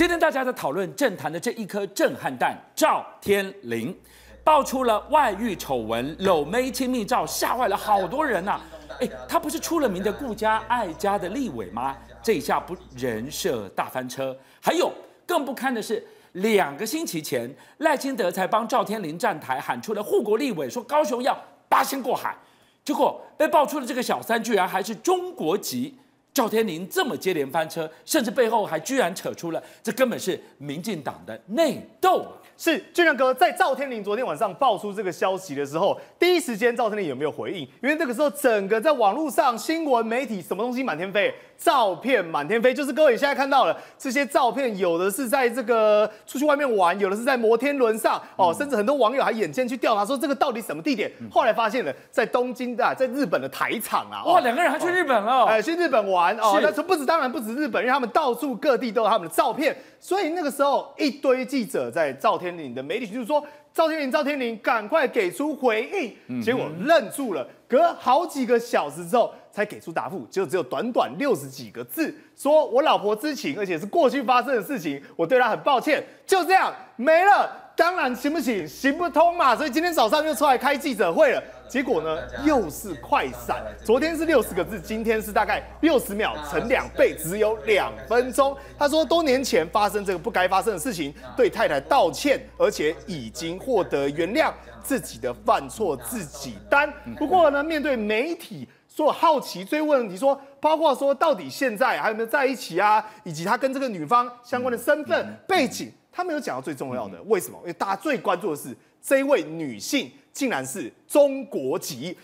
今天大家在讨论政坛的这一颗震撼弹赵天麟，爆出了外遇丑闻、搂妹亲密照，吓坏了好多人呐、啊。哎，他不是出了名的顾家爱家的立委吗？这一下不人设大翻车。还有更不堪的是，两个星期前赖清德才帮赵天麟站台，喊出了护国立委，说高雄要八仙过海，结果被爆出的这个小三居然还是中国籍。赵天麟这么接连翻车，甚至背后还居然扯出了这根本是民进党的内斗。是俊亮哥，在赵天麟昨天晚上爆出这个消息的时候，第一时间赵天麟有没有回应？因为那个时候整个在网络上新闻媒体什么东西满天飞，照片满天飞，就是各位现在看到了这些照片，有的是在这个出去外面玩，有的是在摩天轮上哦，甚至很多网友还眼尖去调查说这个到底什么地点，后来发现了在东京的，在日本的台场啊，哇，两个人还去日本了，哎，去日本玩哦，那不止，当然不止日本，因为他们到处各地都有他们的照片。所以那个时候，一堆记者在赵天麟的媒体就是说：“赵天麟，赵天麟，赶快给出回应。”结果愣住了，隔好几个小时之后才给出答复，就只有短短六十几个字，说我老婆知情，而且是过去发生的事情，我对她很抱歉，就这样没了。当然行不行？行不通嘛。所以今天早上又出来开记者会了。结果呢，又是快闪。昨天是六十个字，今天是大概六十秒乘两倍，只有两分钟。他说，多年前发生这个不该发生的事情，对太太道歉，而且已经获得原谅，自己的犯错自己担。不过呢，面对媒体说好奇追问问题，说包括说到底现在还有没有在一起啊，以及他跟这个女方相关的身份背景。他没有讲到最重要的，为什么？因为大家最关注的是这一位女性竟然是中国籍，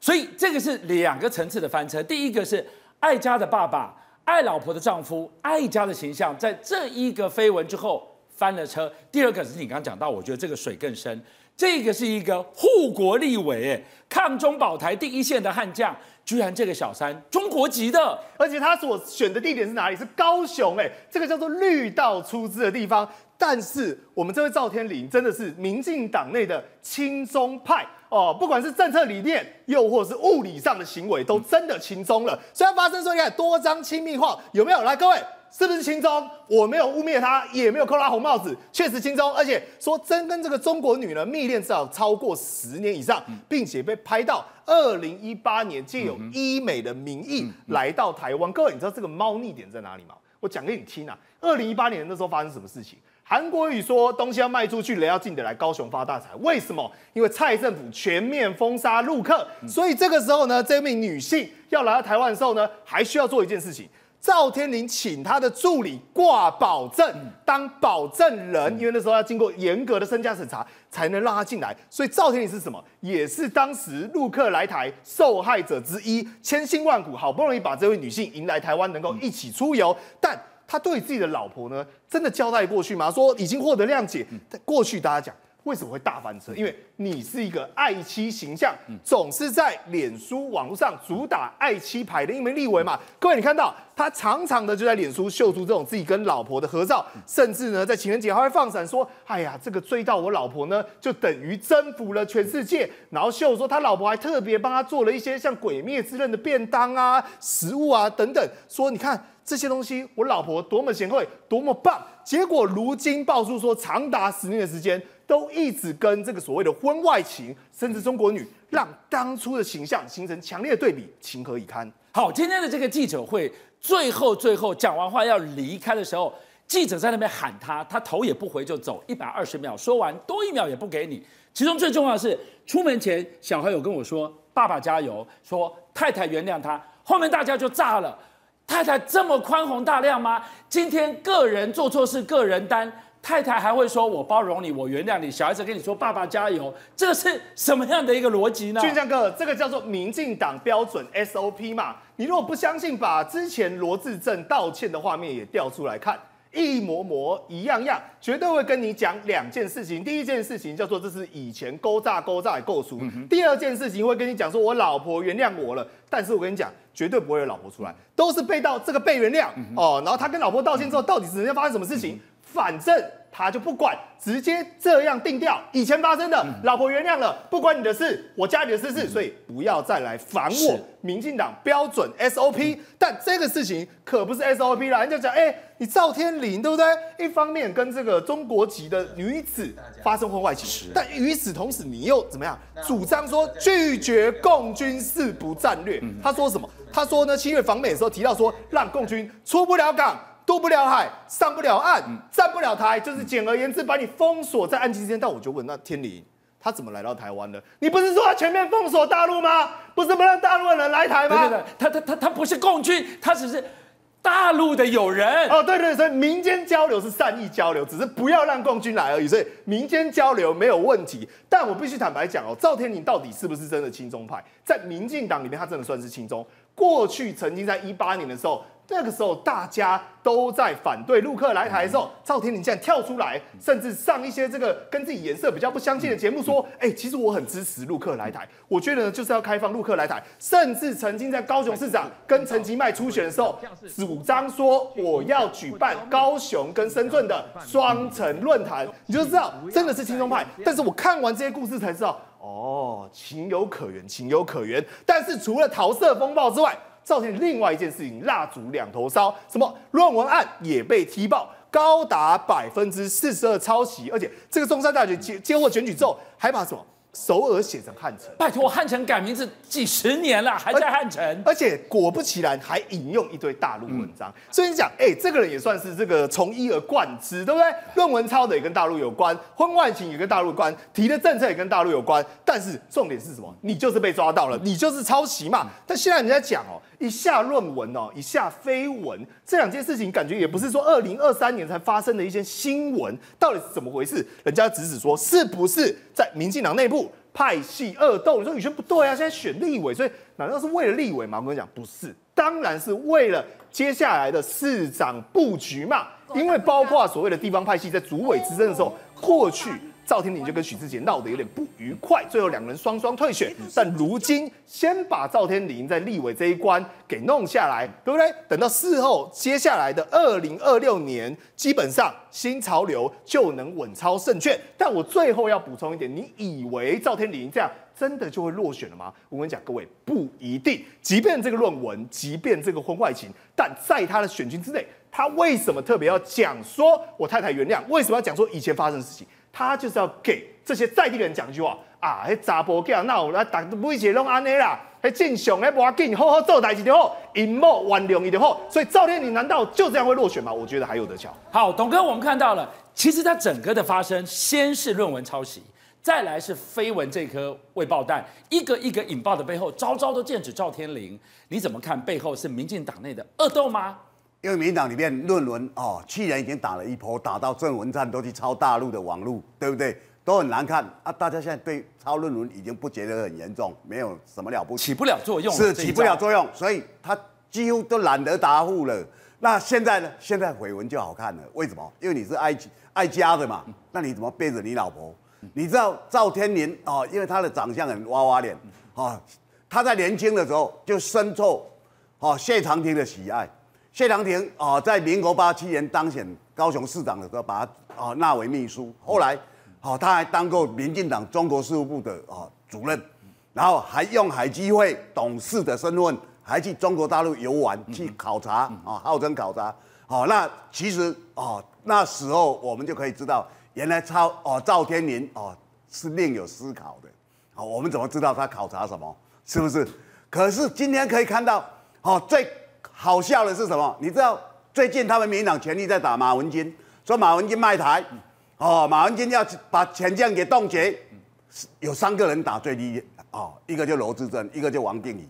所以这个是两个层次的翻车。第一个是爱家的爸爸、爱老婆的丈夫、爱家的形象，在这一个绯闻之后翻了车。第二个是你刚刚讲到，我觉得这个水更深。这个是一个护国立委，抗中保台第一线的悍将，居然这个小三中国籍的，而且他所选的地点是哪里？是高雄，哎，这个叫做绿道出资的地方。但是我们这位赵天林真的是民进党内的亲中派哦，不管是政策理念，又或是物理上的行为，都真的亲中了。虽然发生说你看多张亲密画，有没有？来，各位是不是亲中？我没有污蔑他，也没有扣他红帽子，确实亲中。而且说真跟这个中国女人密恋至少超过十年以上，并且被拍到二零一八年借有医美的名义来到台湾。各位，你知道这个猫腻点在哪里吗？我讲给你听啊。二零一八年那时候发生什么事情？韩国瑜说东西要卖出去，人要进得来高雄发大财。为什么？因为蔡政府全面封杀陆客，所以这个时候呢，这名女性要来到台湾的时候呢，还需要做一件事情。赵天麟请他的助理挂保证，当保证人，因为那时候要经过严格的身家审查，才能让他进来。所以赵天麟是什么？也是当时陆客来台受害者之一，千辛万苦，好不容易把这位女性迎来台湾，能够一起出游，但。他对自己的老婆呢，真的交代过去吗？说已经获得谅解。在过去大家讲为什么会大翻车？因为你是一个爱妻形象，总是在脸书网络上主打爱妻牌的一名立委嘛。各位，你看到他常常的就在脸书秀出这种自己跟老婆的合照，甚至呢在情人节还会放闪说：“哎呀，这个追到我老婆呢，就等于征服了全世界。”然后秀说他老婆还特别帮他做了一些像《鬼灭之刃》的便当啊、食物啊等等，说你看。这些东西，我老婆多么贤惠，多么棒。结果如今爆出说，长达十年的时间，都一直跟这个所谓的婚外情，甚至中国女，让当初的形象形成强烈的对比，情何以堪？好，今天的这个记者会，最后最后讲完话要离开的时候，记者在那边喊他，他头也不回就走，一百二十秒说完，多一秒也不给你。其中最重要的是，出门前小孩有跟我说：“爸爸加油。”说太太原谅他。后面大家就炸了。太太这么宽宏大量吗？今天个人做错事个人担，太太还会说我包容你，我原谅你。小孩子跟你说爸爸加油，这是什么样的一个逻辑呢？俊江哥，这个叫做民进党标准 SOP 嘛。你如果不相信，把之前罗志正道歉的画面也调出来看。一模模一样样，绝对会跟你讲两件事情。第一件事情叫做这是以前勾诈勾诈的构图。第二件事情会跟你讲说，我老婆原谅我了，但是我跟你讲，绝对不会有老婆出来，都是被到这个被原谅哦。然后他跟老婆道歉之后，到底是人家发生什么事情？反正他就不管，直接这样定掉。以前发生的，老婆原谅了，不关你的事，我家里的私事，所以不要再来烦我。民进党标准 SOP，但这个事情可不是 SOP 啦。人家讲，哎、欸，你赵天麟对不对？一方面跟这个中国籍的女子发生婚外情，但与此同时，你又怎么样？主张说拒绝共军四不战略。他说什么？他说呢，七月访美的时候提到说，让共军出不了港。渡不了海，上不了岸，站不了台，就是简而言之，把你封锁在岸基之间。但我就问，那天麟他怎么来到台湾的？你不是说他全面封锁大陆吗？不是不让大陆的人来台吗？对对对，他他他他不是共军，他只是大陆的友人。哦，对对，所以民间交流是善意交流，只是不要让共军来而已。所以民间交流没有问题。但我必须坦白讲哦，赵天麟到底是不是真的亲中派？在民进党里面，他真的算是亲中。过去曾经在一八年的时候。那个时候大家都在反对陆克来台的时候，赵天麟竟然跳出来，甚至上一些这个跟自己颜色比较不相近的节目，说：“哎，其实我很支持陆克来台，我觉得呢就是要开放陆克来台。”甚至曾经在高雄市长跟陈吉迈初选的时候，主张说我要举办高雄跟深圳的双城论坛，你就知道真的是轻松派。但是我看完这些故事才知道，哦，情有可原，情有可原。但是除了桃色风暴之外，赵天麟另外一件事情，蜡烛两头烧，什么论文案也被踢爆，高达百分之四十二抄袭，而且这个中山大学接接获选举之后，还把什么？首尔写成汉城，拜托，汉城改名字几十年了，还在汉城，而且果不其然，还引用一堆大陆文章。嗯、所以你讲，哎、欸，这个人也算是这个从一而贯之，对不对？论文抄的也跟大陆有关，婚外情也跟大陆有关，提的政策也跟大陆有关。但是重点是什么？你就是被抓到了，你就是抄袭嘛。但现在人家讲哦，一下论文哦，一下绯闻，这两件事情感觉也不是说二零二三年才发生的一些新闻，到底是怎么回事？人家指指说，是不是在民进党内部？派系恶斗，你说宇轩不对啊！现在选立委，所以难道是为了立委吗？我跟你讲，不是，当然是为了接下来的市长布局嘛。因为包括所谓的地方派系在主委之争的时候，过去。赵天麟就跟许志杰闹得有点不愉快，最后两人双双退选。但如今先把赵天麟在立委这一关给弄下来，对不对？等到事后接下来的二零二六年，基本上新潮流就能稳操胜券。但我最后要补充一点，你以为赵天麟这样真的就会落选了吗？我跟你讲，各位不一定。即便这个论文，即便这个婚外情，但在他的选军之内，他为什么特别要讲说我太太原谅？为什么要讲说以前发生的事情？他就是要给这些在地人讲一句话啊，迄查甫囝那有来打每一个拢安尼啦，迄正常咧，无要紧，好好做代志就好，因某原谅伊就好。所以赵天麟难道就这样会落选吗？我觉得还有得瞧。好，董哥，我们看到了，其实他整个的发生，先是论文抄袭，再来是绯闻这颗未爆弹，一个一个引爆的背后，招招都剑指赵天麟。你怎么看？背后是民进党内的恶斗吗？因为民党里面论文哦，去年已经打了一波，打到郑文灿都去抄大陆的网路，对不对？都很难看啊！大家现在对抄论文已经不觉得很严重，没有什么了不起，起不了作用，是起不了作用，所以他几乎都懒得答复了。那现在呢？现在绯闻就好看了，为什么？因为你是爱爱家的嘛，那你怎么背着你老婆？你知道赵天麟哦，因为他的长相很娃娃脸哦，他在年轻的时候就深受哦谢长廷的喜爱。谢长廷啊，在民国八七年当选高雄市长的时候，把他啊纳为秘书。后来，哦，他还当过民进党中国事务部的啊主任，然后还用海基会董事的身份，还去中国大陆游玩，去考察啊，号称考察。好，那其实啊，那时候我们就可以知道，原来超哦赵天麟哦是另有思考的。好，我们怎么知道他考察什么？是不是？可是今天可以看到，哦最。好笑的是什么？你知道最近他们民进党全力在打马文君，说马文君卖台，哦，马文君要把钱这样给冻结，有三个人打最低，哦，一个就罗志珍，一个就王定宇。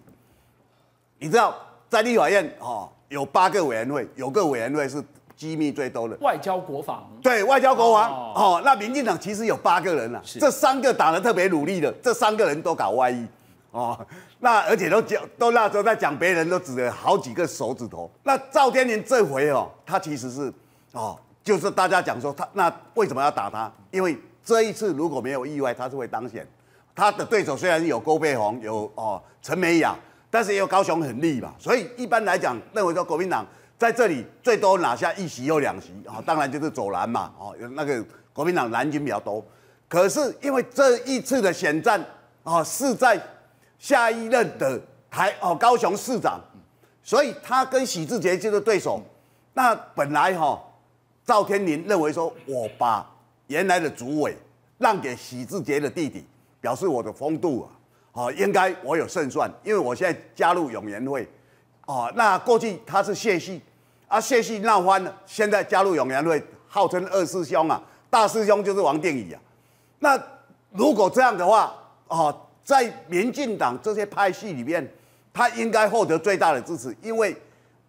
你知道在立法院哦，有八个委员会，有个委员会是机密最多的，外交国防。对，外交国防哦，哦，那民进党其实有八个人了，是这三个打得特别努力的，这三个人都搞外遇。哦，那而且都讲，都那时候在讲别人，都指了好几个手指头。那赵天麟这回哦，他其实是哦，就是大家讲说他那为什么要打他？因为这一次如果没有意外，他是会当选。他的对手虽然有郭佩红，有哦陈美雅，但是也有高雄很立嘛，所以一般来讲认为说国民党在这里最多拿下一席又两席啊，当然就是走蓝嘛，哦，有那个国民党蓝军比较多。可是因为这一次的选战啊，是在下一任的台哦高雄市长，所以他跟许志杰就是对手。那本来哈，赵天麟认为说，我把原来的主委让给许志杰的弟弟，表示我的风度啊，哦，应该我有胜算，因为我现在加入永联会，哦，那过去他是谢系，啊谢系闹翻了，现在加入永联会，号称二师兄啊，大师兄就是王定宇啊。那如果这样的话，哦，在民进党这些派系里面，他应该获得最大的支持，因为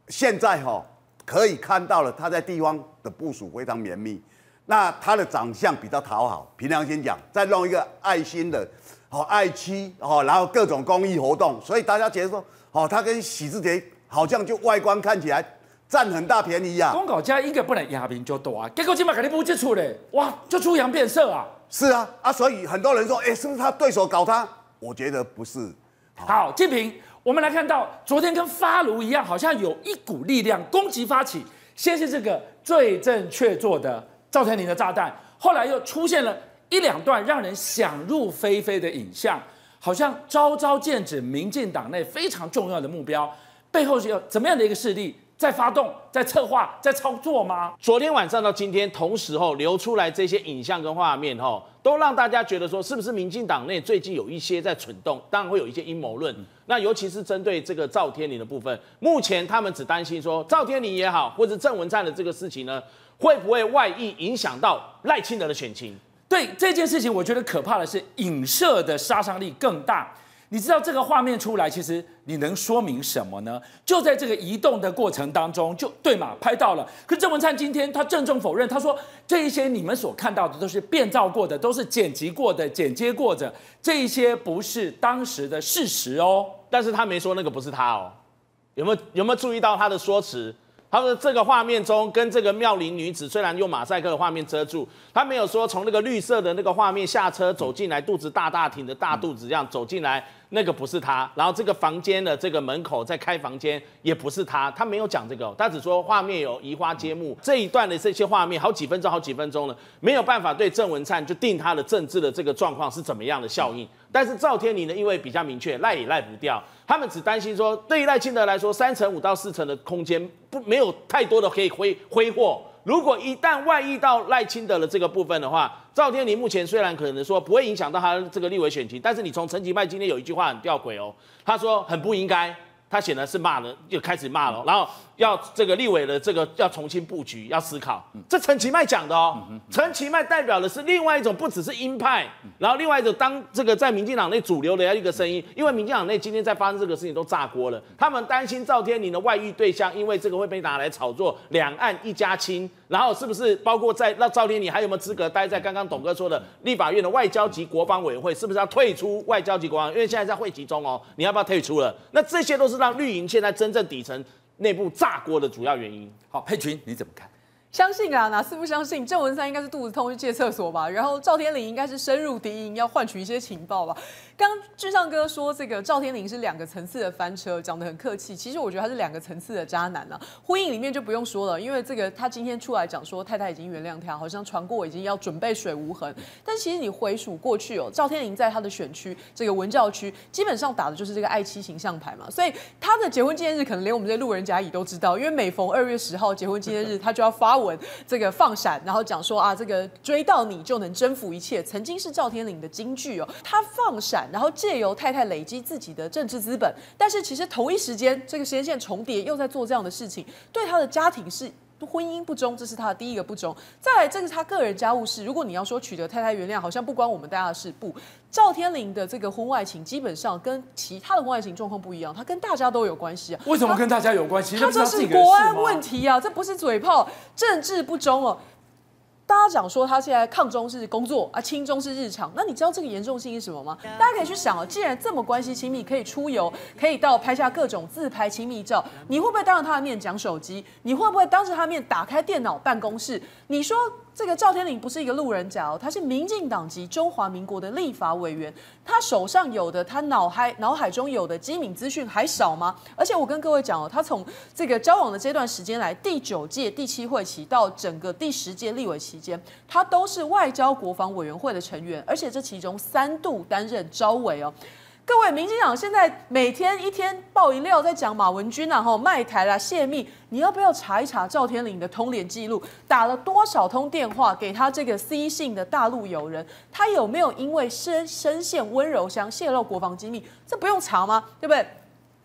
现在哈、哦。可以看到了，他在地方的部署非常绵密。那他的长相比较讨好，凭良心讲，再弄一个爱心的，哦，爱妻哦，然后各种公益活动，所以大家觉得说，哦，他跟许智杰好像就外观看起来占很大便宜啊。公告价应该不能压平就多啊，结果今麦肯定不接触嘞，哇，就出洋变色啊。是啊，啊，所以很多人说，哎、是不是他对手搞他？我觉得不是。好，敬平。我们来看到，昨天跟发炉一样，好像有一股力量攻击发起。先是这个罪证确凿的赵天麟的炸弹，后来又出现了一两段让人想入非非的影像，好像招招剑指民进党内非常重要的目标，背后是有怎么样的一个势力在发动、在策划、在操作吗？昨天晚上到今天同时候流出来这些影像跟画面吼，都让大家觉得说，是不是民进党内最近有一些在蠢动？当然会有一些阴谋论。那尤其是针对这个赵天麟的部分，目前他们只担心说赵天麟也好，或者郑文灿的这个事情呢，会不会外溢影响到赖清德的选情？对这件事情，我觉得可怕的是影射的杀伤力更大。你知道这个画面出来，其实你能说明什么呢？就在这个移动的过程当中，就对嘛，拍到了。可郑文灿今天他郑重否认，他说这一些你们所看到的都是变造过的，都是剪辑过的、剪接过的，这一些不是当时的事实哦。但是他没说那个不是他哦，有没有有没有注意到他的说辞？他说这个画面中跟这个妙龄女子虽然用马赛克的画面遮住，他没有说从那个绿色的那个画面下车走进来，肚子大大挺着大肚子这样走进来。那个不是他，然后这个房间的这个门口在开房间也不是他，他没有讲这个，他只说画面有移花接木这一段的这些画面好几分钟好几分钟了，没有办法对郑文灿就定他的政治的这个状况是怎么样的效应。但是赵天麟呢，因为比较明确赖也赖不掉，他们只担心说对于赖清德来说三成五到四成的空间不没有太多的可以挥挥霍。如果一旦外溢到赖清德的这个部分的话，赵天麟目前虽然可能说不会影响到他这个立委选情，但是你从陈其迈今天有一句话很吊诡哦，他说很不应该，他显然是骂了，就开始骂了，然后。要这个立委的这个要重新布局，要思考。这陈其迈讲的哦，陈其迈代表的是另外一种，不只是鹰派，然后另外一种当这个在民进党内主流的一个声音。因为民进党内今天在发生这个事情都炸锅了，他们担心赵天麟的外遇对象，因为这个会被拿来炒作两岸一家亲，然后是不是包括在那赵天你还有没有资格待在刚刚董哥说的立法院的外交及国防委员会？是不是要退出外交及国防？因为现在在会集中哦，你要不要退出了？那这些都是让绿营现在真正底层。内部炸锅的主要原因。好，佩群你怎么看？相信啊，哪次不相信？郑文三应该是肚子痛去借厕所吧，然后赵天麟应该是深入敌营要换取一些情报吧。刚志尚哥说这个赵天麟是两个层次的翻车，讲得很客气。其实我觉得他是两个层次的渣男啊。婚姻里面就不用说了，因为这个他今天出来讲说太太已经原谅他，好像传过已经要准备水无痕。但其实你回数过去哦，赵天麟在他的选区这个文教区，基本上打的就是这个爱妻形象牌嘛。所以他的结婚纪念日可能连我们这些路人甲乙都知道，因为每逢二月十号结婚纪念日，他就要发这个放闪，然后讲说啊，这个追到你就能征服一切，曾经是赵天麟的金句哦。他放闪，然后借由太太累积自己的政治资本，但是其实同一时间，这个时间线重叠，又在做这样的事情，对他的家庭是婚姻不忠，这是他的第一个不忠。再来，这个是他个人家务事。如果你要说取得太太原谅，好像不关我们大家的事。不，赵天林的这个婚外情，基本上跟其他的婚外情状况不一样，他跟大家都有关系啊。为什么跟大家有关系？他这是国安问题啊，这不是嘴炮，政治不忠哦。大家讲说他现在抗中是工作啊，亲中是日常。那你知道这个严重性是什么吗？大家可以去想哦，既然这么关系亲密，可以出游，可以到拍下各种自拍亲密照，你会不会当着他的面讲手机？你会不会当着他的面打开电脑办公室？你说这个赵天麟不是一个路人甲哦，他是民进党籍中华民国的立法委员，他手上有的，他脑海脑海中有的机敏资讯还少吗？而且我跟各位讲哦，他从这个交往的这段时间来，第九届第七会期到整个第十届立委期间，他都是外交国防委员会的成员，而且这其中三度担任招委哦。各位，民进党现在每天一天爆一料，在讲马文君啊，吼卖台啦、泄密，你要不要查一查赵天麟的通联记录，打了多少通电话给他这个 C 姓的大陆友人？他有没有因为深深陷温柔乡泄露国防机密？这不用查吗？对不对？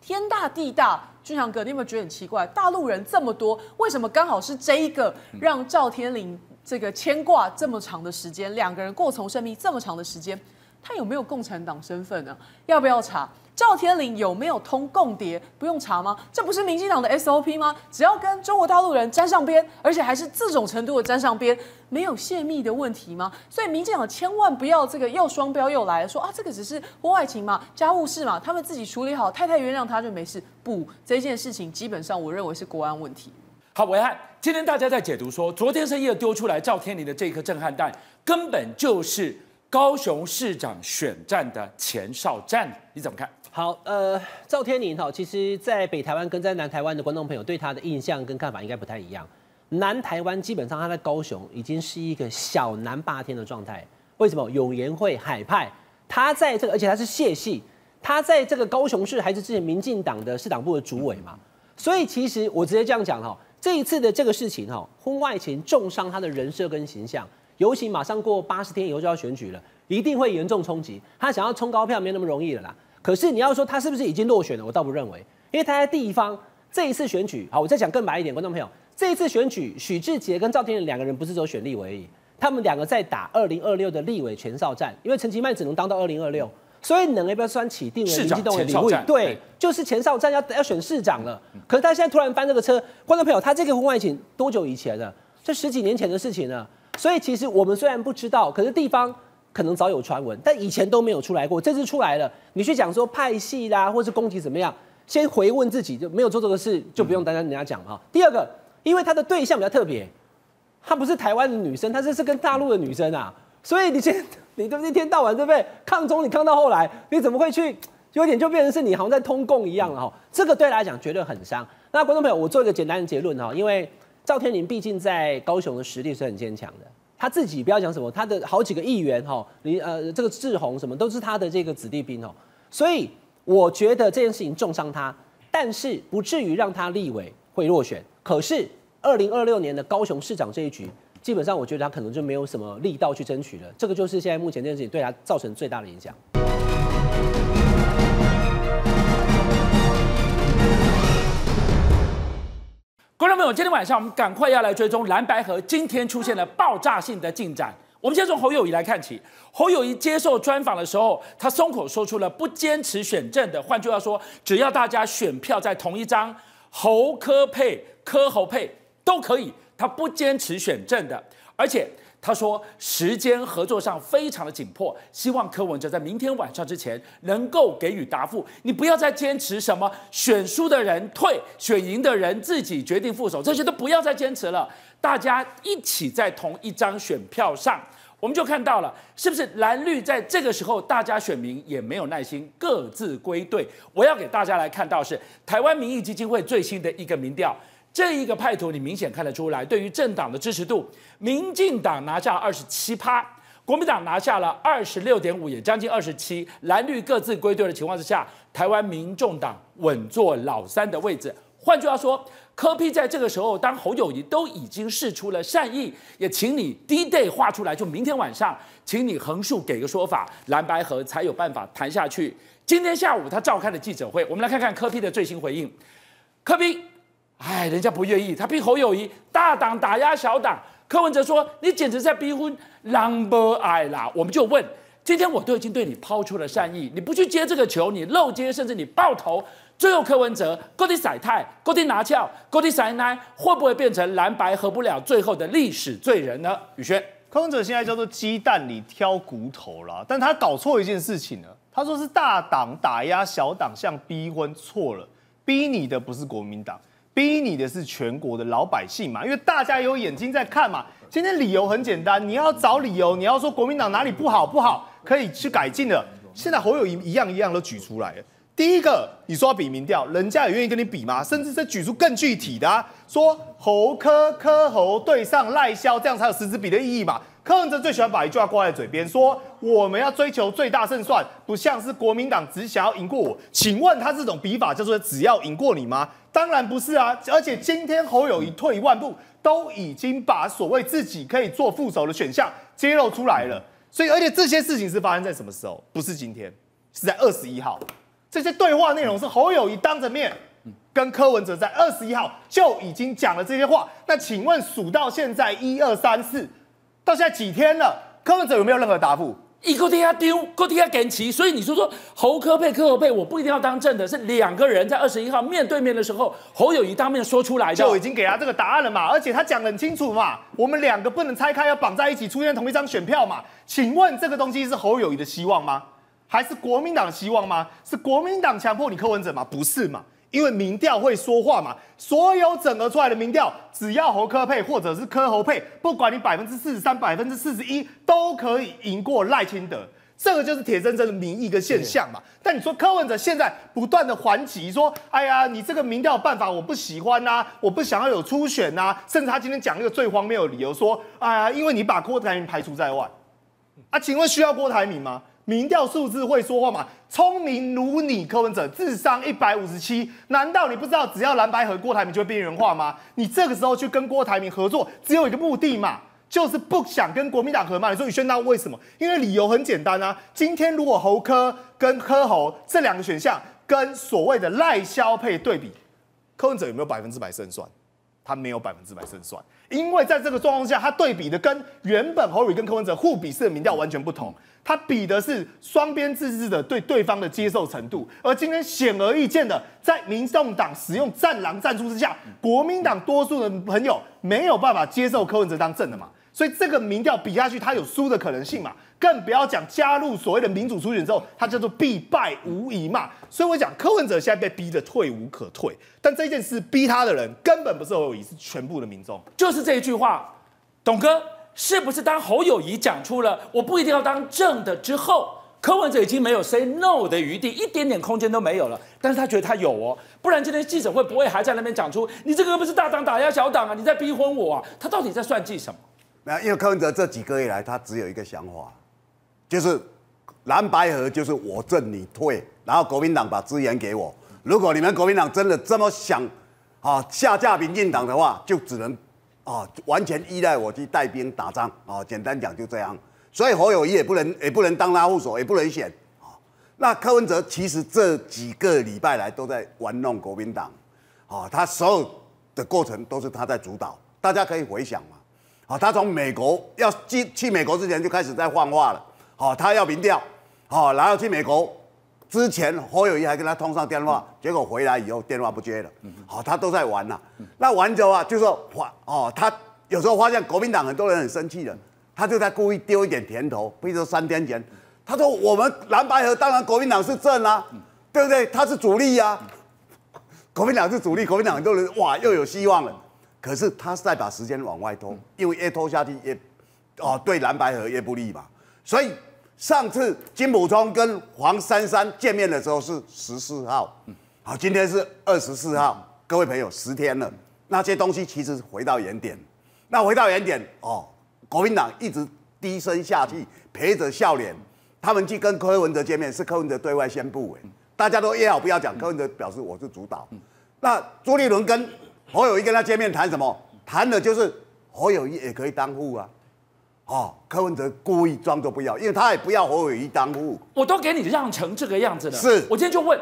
天大地大，俊祥哥，你有没有觉得很奇怪？大陆人这么多，为什么刚好是这一个让赵天麟这个牵挂这么长的时间？两个人过从甚密这么长的时间？他有没有共产党身份呢？要不要查？赵天麟有没有通共谍？不用查吗？这不是民进党的 SOP 吗？只要跟中国大陆人沾上边，而且还是这种程度的沾上边，没有泄密的问题吗？所以民进党千万不要这个又双标又来了，说啊这个只是婚外情嘛，家务事嘛，他们自己处理好，太太原谅他就没事。不，这件事情基本上我认为是国安问题。好，暐瀚，今天大家在解读说，昨天深夜丢出来赵天麟的这颗震撼弹，根本就是。高雄市长选战的前哨战，你怎么看？好，呃，赵天麟哈，其实，在北台湾跟在南台湾的观众朋友对他的印象跟看法应该不太一样。南台湾基本上他在高雄已经是一个小南霸天的状态。为什么？永延会海派，他在这个，而且他是谢系，他在这个高雄市还是之前民进党的市党部的主委嘛。所以其实我直接这样讲哈，这一次的这个事情哈，婚外情重伤他的人设跟形象。尤其马上过八十天以后就要选举了，一定会严重冲击他。想要冲高票没那么容易了啦。可是你要说他是不是已经落选了，我倒不认为，因为他在地方这一次选举，好，我再讲更白一点，观众朋友，这一次选举，许志杰跟赵天麟两个人不是只有选立委而已，他们两个在打二零二六的立委前哨战，因为陈其迈只能当到二零二六，所以能要不要算起定为民进党的领位？对，就是前哨战要要选市长了。可是他现在突然翻这个车，观众朋友，他这个婚外情多久以前了？这十几年前的事情了。所以其实我们虽然不知道，可是地方可能早有传闻，但以前都没有出来过。这次出来了，你去讲说派系啦，或是攻击怎么样，先回问自己，就没有做这个事，就不用担心人家讲哈。第二个，因为他的对象比较特别，他不是台湾的女生，他这是跟大陆的女生啊。所以你先，你都一天到晚对不对？抗中你抗到后来，你怎么会去？有点就变成是你好像在通共一样了哈。这个对来讲绝对很伤。那观众朋友，我做一个简单的结论哈，因为。赵天麟毕竟在高雄的实力是很坚强的，他自己不要讲什么，他的好几个议员哈，你呃这个志宏什么都是他的这个子弟兵哦，所以我觉得这件事情重伤他，但是不至于让他立委会落选。可是二零二六年的高雄市长这一局，基本上我觉得他可能就没有什么力道去争取了，这个就是现在目前这件事情对他造成最大的影响。观众朋友，今天晚上我们赶快要来追踪蓝白河今天出现了爆炸性的进展。我们先从侯友谊来看起。侯友谊接受专访的时候，他松口说出了不坚持选正的，换句话说，只要大家选票在同一张，侯科配、科侯配都可以，他不坚持选正的，而且。他说，时间合作上非常的紧迫，希望柯文哲在明天晚上之前能够给予答复。你不要再坚持什么选输的人退，选赢的人自己决定副手，这些都不要再坚持了。大家一起在同一张选票上，我们就看到了，是不是蓝绿在这个时候，大家选民也没有耐心，各自归队。我要给大家来看到是台湾民意基金会最新的一个民调。这一个派图，你明显看得出来，对于政党的支持度，民进党拿下二十七趴，国民党拿下了二十六点五，也将近二十七，蓝绿各自归队的情况之下，台湾民众党稳坐老三的位置。换句话说，柯 P 在这个时候，当侯友宜都已经示出了善意，也请你 D Day 画出来，就明天晚上，请你横竖给个说法，蓝白合才有办法谈下去。今天下午他召开的记者会，我们来看看柯 P 的最新回应，柯 P。哎，人家不愿意，他逼侯友宜大党打压小党。柯文哲说：“你简直在逼婚，Number I 啦。”我们就问：今天我都已经对你抛出了善意，你不去接这个球，你漏接，甚至你爆头，最后柯文哲勾地甩态，勾地拿翘，勾地甩奶，会不会变成蓝白合不了最后的历史罪人呢？宇轩，柯文哲现在叫做鸡蛋里挑骨头了，但他搞错一件事情了。他说是大党打压小党，像逼婚，错了，逼你的不是国民党。逼你的是全国的老百姓嘛，因为大家有眼睛在看嘛。今天理由很简单，你要找理由，你要说国民党哪里不好不好，可以去改进的。现在侯友宜一样一样都举出来了。第一个，你说要比民调，人家也愿意跟你比吗？甚至是举出更具体的啊，说侯科科侯对上赖萧，这样才有实质比的意义嘛。柯文哲最喜欢把一句话挂在嘴边，说我们要追求最大胜算，不像是国民党只想要赢过我。请问他这种比法叫做只要赢过你吗？当然不是啊！而且今天侯友宜退一万步，都已经把所谓自己可以做副手的选项揭露出来了。所以，而且这些事情是发生在什么时候？不是今天，是在二十一号。这些对话内容是侯友宜当着面跟柯文哲在二十一号就已经讲了这些话。那请问数到现在一二三四，到现在几天了？柯文哲有没有任何答复？一个天下丢，个天下给齐。所以你说说侯科配柯侯配，我不一定要当正的，是两个人在二十一号面对面的时候，侯友谊当面说出来的，就已经给他这个答案了嘛。而且他讲得很清楚嘛，我们两个不能拆开，要绑在一起，出现同一张选票嘛。请问这个东西是侯友谊的希望吗？还是国民党的希望吗？是国民党强迫你柯文哲吗？不是嘛？因为民调会说话嘛。所有整合出来的民调，只要侯科配或者是柯侯配，不管你百分之四十三、百分之四十一，都可以赢过赖清德。这个就是铁铮铮的民意跟现象嘛。但你说柯文哲现在不断的还击，说，哎呀，你这个民调办法我不喜欢呐、啊，我不想要有初选呐、啊，甚至他今天讲一个最荒谬的理由，说，哎呀，因为你把郭台铭排除在外。啊，请问需要郭台铭吗？民调数字会说话吗？聪明如你，柯文哲智商一百五十七，难道你不知道只要蓝白合郭台铭就会边缘化吗？你这个时候去跟郭台铭合作，只有一个目的嘛，就是不想跟国民党合嘛。你说宇轩，那为什么？因为理由很简单啊。今天如果侯科跟柯侯这两个选项跟所谓的赖萧配对比，柯文哲有没有百分之百胜算？他没有百分之百胜算，因为在这个状况下，他对比的跟原本侯友跟柯文哲互比式的民调完全不同。他比的是双边自治的对对方的接受程度，而今天显而易见的，在民众党使用战狼战术之下，国民党多数的朋友没有办法接受柯文哲当正的嘛，所以这个民调比下去，他有输的可能性嘛，更不要讲加入所谓的民主初选之后，他叫做必败无疑嘛，所以我讲柯文哲现在被逼得退无可退，但这件事逼他的人根本不是侯友谊，是全部的民众，就是这一句话，董哥。是不是当侯友谊讲出了我不一定要当正的之后，柯文哲已经没有 say no 的余地，一点点空间都没有了？但是他觉得他有哦，不然今天记者会不会还在那边讲出你这个不是大党打压小党啊？你在逼婚我啊？他到底在算计什么？没有，因为柯文哲这几个月来他只有一个想法，就是蓝白合就是我正你退，然后国民党把资源给我。如果你们国民党真的这么想啊下架民进党的话，就只能。啊，完全依赖我去带兵打仗啊！简单讲就这样，所以侯友谊也不能也不能当拉副手，也不能选啊。那柯文哲其实这几个礼拜来都在玩弄国民党啊，他所有的过程都是他在主导。大家可以回想嘛，啊，他从美国要去去美国之前就开始在放话了，好，他要民调，好，然后去美国。之前侯友宜还跟他通上电话，结果回来以后电话不接了。好，他都在玩呐。那玩着啊，就说发哦，他有时候发现国民党很多人很生气的，他就在故意丢一点甜头。比如说三天前，他说我们蓝白河当然国民党是正啊，对不对？他是主力呀，国民党是主力，国民党很多人哇又有希望了。可是他是在把时间往外拖，因为越拖下去越哦对蓝白河越不利嘛，所以。上次金溥聪跟黄珊珊见面的时候是十四号，好，今天是二十四号，各位朋友，十天了，那些东西其实回到原点，那回到原点哦，国民党一直低声下气，陪着笑脸，他们去跟柯文哲见面，是柯文哲对外宣布，哎，大家都约好不要讲，柯文哲表示我是主导，那朱立伦跟侯友谊跟他见面谈什么？谈的就是侯友谊也可以当副啊。哦，柯文哲故意装作不要，因为他也不要侯友宜当副。我都给你让成这个样子了。是，我今天就问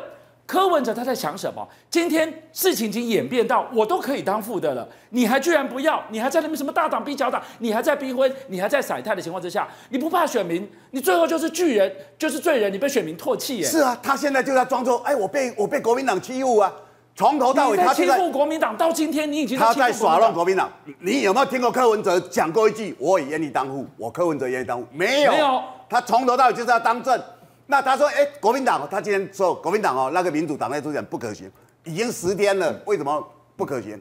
柯文哲他在想什么？今天事情已经演变到我都可以当副的了，你还居然不要？你还在那边什么大党逼小党？你还在逼婚？你还在甩态的情况之下，你不怕选民？你最后就是巨人，就是罪人，你被选民唾弃耶？是啊，他现在就在装作，哎，我被我被国民党欺负啊。从头到尾，他欺负国民党，到今天你已经他在耍弄国民党。你有没有听过柯文哲讲过一句？我也愿意当副，我柯文哲愿意当副，没有，没有。他从头到尾就是要当政。那他说，哎，国民党，他今天说国民党哦，那个民主党内主讲不可行，已经十天了，为什么不可行，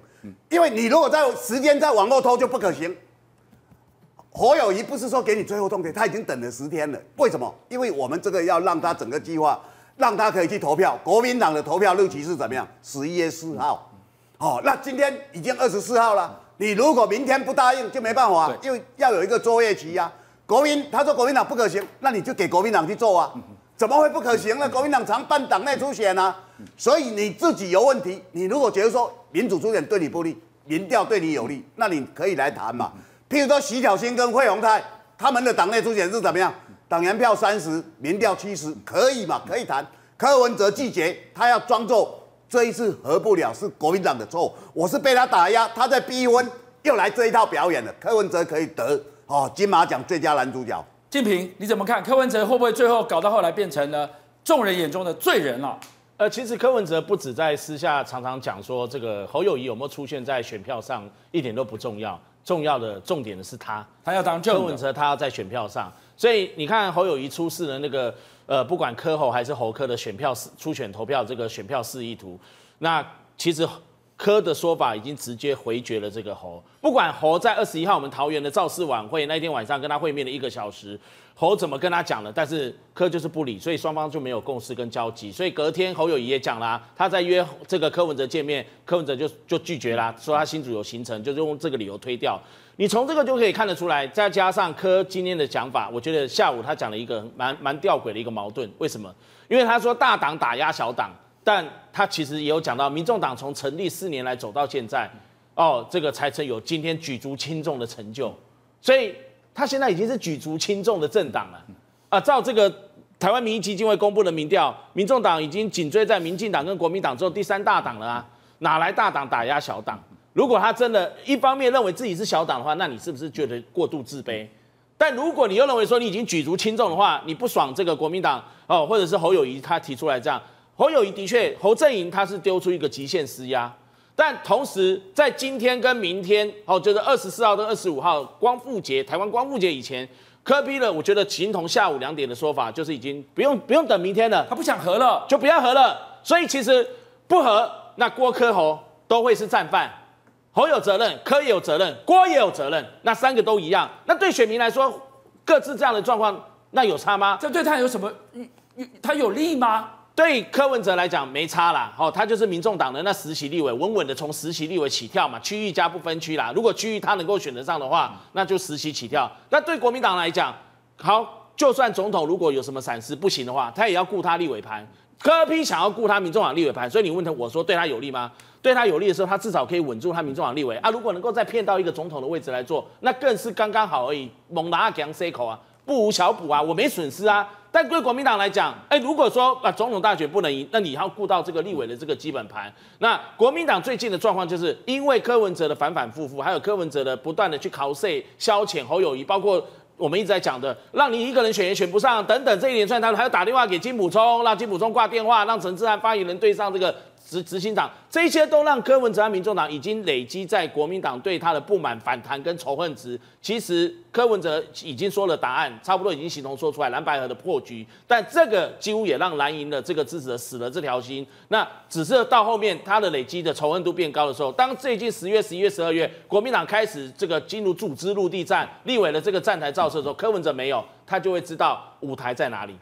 因为你如果在时间再往后拖就不可行。侯友谊不是说给你最后通牒，他已经等了十天了。为什么？因为我们这个要让他整个计划，让他可以去投票。国民党的投票日期是怎么样？十一月四号。哦，那今天已经二十四号了。你如果明天不答应，就没办法，因为要有一个作业期呀、啊。国民他说国民党不可行，那你就给国民党去做啊。怎么会不可行呢？国民党常办党内初选啊。所以你自己有问题，你如果觉得说民主初选对你不利，民调对你有利，那你可以来谈嘛。譬如说徐巧芯跟惠鸿泰他们的党内初选是怎么样？党员票三十，民调七十，可以嘛？可以谈。柯文哲拒绝，他要装作这一次合不了是国民党的错，我是被他打压，他在逼婚，又来这一套表演了。柯文哲可以得哦金马奖最佳男主角。敬平，你怎么看？柯文哲会不会最后搞到后来变成了众人眼中的罪人了？呃，其实柯文哲不止在私下常常讲说，这个侯友谊有没有出现在选票上一点都不重要。重要的重点的是他，他要当正的。柯文哲他要在选票上，所以你看侯友谊出示的那个呃，不管柯侯还是侯科的选票初选投票这个选票示意图，那其实柯的说法已经直接回绝了这个侯。不管侯在二十一号我们桃园的造势晚会那天晚上跟他会面了一个小时。侯怎么跟他讲了？但是柯就是不理，所以双方就没有共识跟交集。所以隔天侯友宜也讲啦，他在约这个柯文哲见面，柯文哲就就拒绝啦，说他新主有行程，就是用这个理由推掉。你从这个就可以看得出来，再加上柯今天的讲法，我觉得下午他讲了一个蛮蛮吊诡的一个矛盾。为什么？因为他说大党打压小党，但他其实也有讲到，民众党从成立四年来走到现在，哦，这个才曾有今天举足轻重的成就，所以。他现在已经是举足轻重的政党了，啊，照这个台湾民意基金会公布的民调，民众党已经紧追在民进党跟国民党之后第三大党了啊，哪来大党打压小党？如果他真的一方面认为自己是小党的话，那你是不是觉得过度自卑？但如果你又认为说你已经举足轻重的话，你不爽这个国民党哦，或者是侯友宜他提出来这样，侯友谊的确侯阵营他是丢出一个极限施压。但同时，在今天跟明天，哦，就是二十四号跟二十五号光复节，台湾光复节以前，柯比了，我觉得形同下午两点的说法，就是已经不用不用等明天了，他不想和了，就不要和了。所以其实不和，那郭柯侯都会是战犯，侯有责任，柯也有责任，郭也有责任，那三个都一样。那对选民来说，各自这样的状况，那有差吗？这对他有什么？他有利吗？对柯文哲来讲没差啦，哦，他就是民众党的那十席立委，稳稳的从十席立委起跳嘛，区域加不分区啦。如果区域他能够选得上的话，那就十席起跳。那对国民党来讲，好，就算总统如果有什么闪失不行的话，他也要顾他立委盘。柯批想要顾他民众党立委盘，所以你问他，我说对他有利吗？对他有利的时候，他至少可以稳住他民众党立委啊。如果能够再骗到一个总统的位置来做，那更是刚刚好而已。猛拿强 C 口啊，不无小补啊，我没损失啊。但对国民党来讲，哎，如果说啊总统大选不能赢，那你要顾到这个立委的这个基本盘。那国民党最近的状况，就是因为柯文哲的反反复复，还有柯文哲的不断的去考税消遣侯友谊，包括我们一直在讲的，让你一个人选也选不上等等这一连串，他还要打电话给金普聪，让金普聪挂电话，让陈志安发言人对上这个。执执行长，这些都让柯文哲和民众党已经累积在国民党对他的不满、反弹跟仇恨值。其实柯文哲已经说了答案，差不多已经形同说出来蓝白河的破局。但这个几乎也让蓝营的这个支持者死了这条心。那只是到后面他的累积的仇恨度变高的时候，当最近十月、十一月、十二月，国民党开始这个进入组织陆地战、立委的这个站台造势的时候，柯文哲没有，他就会知道舞台在哪里。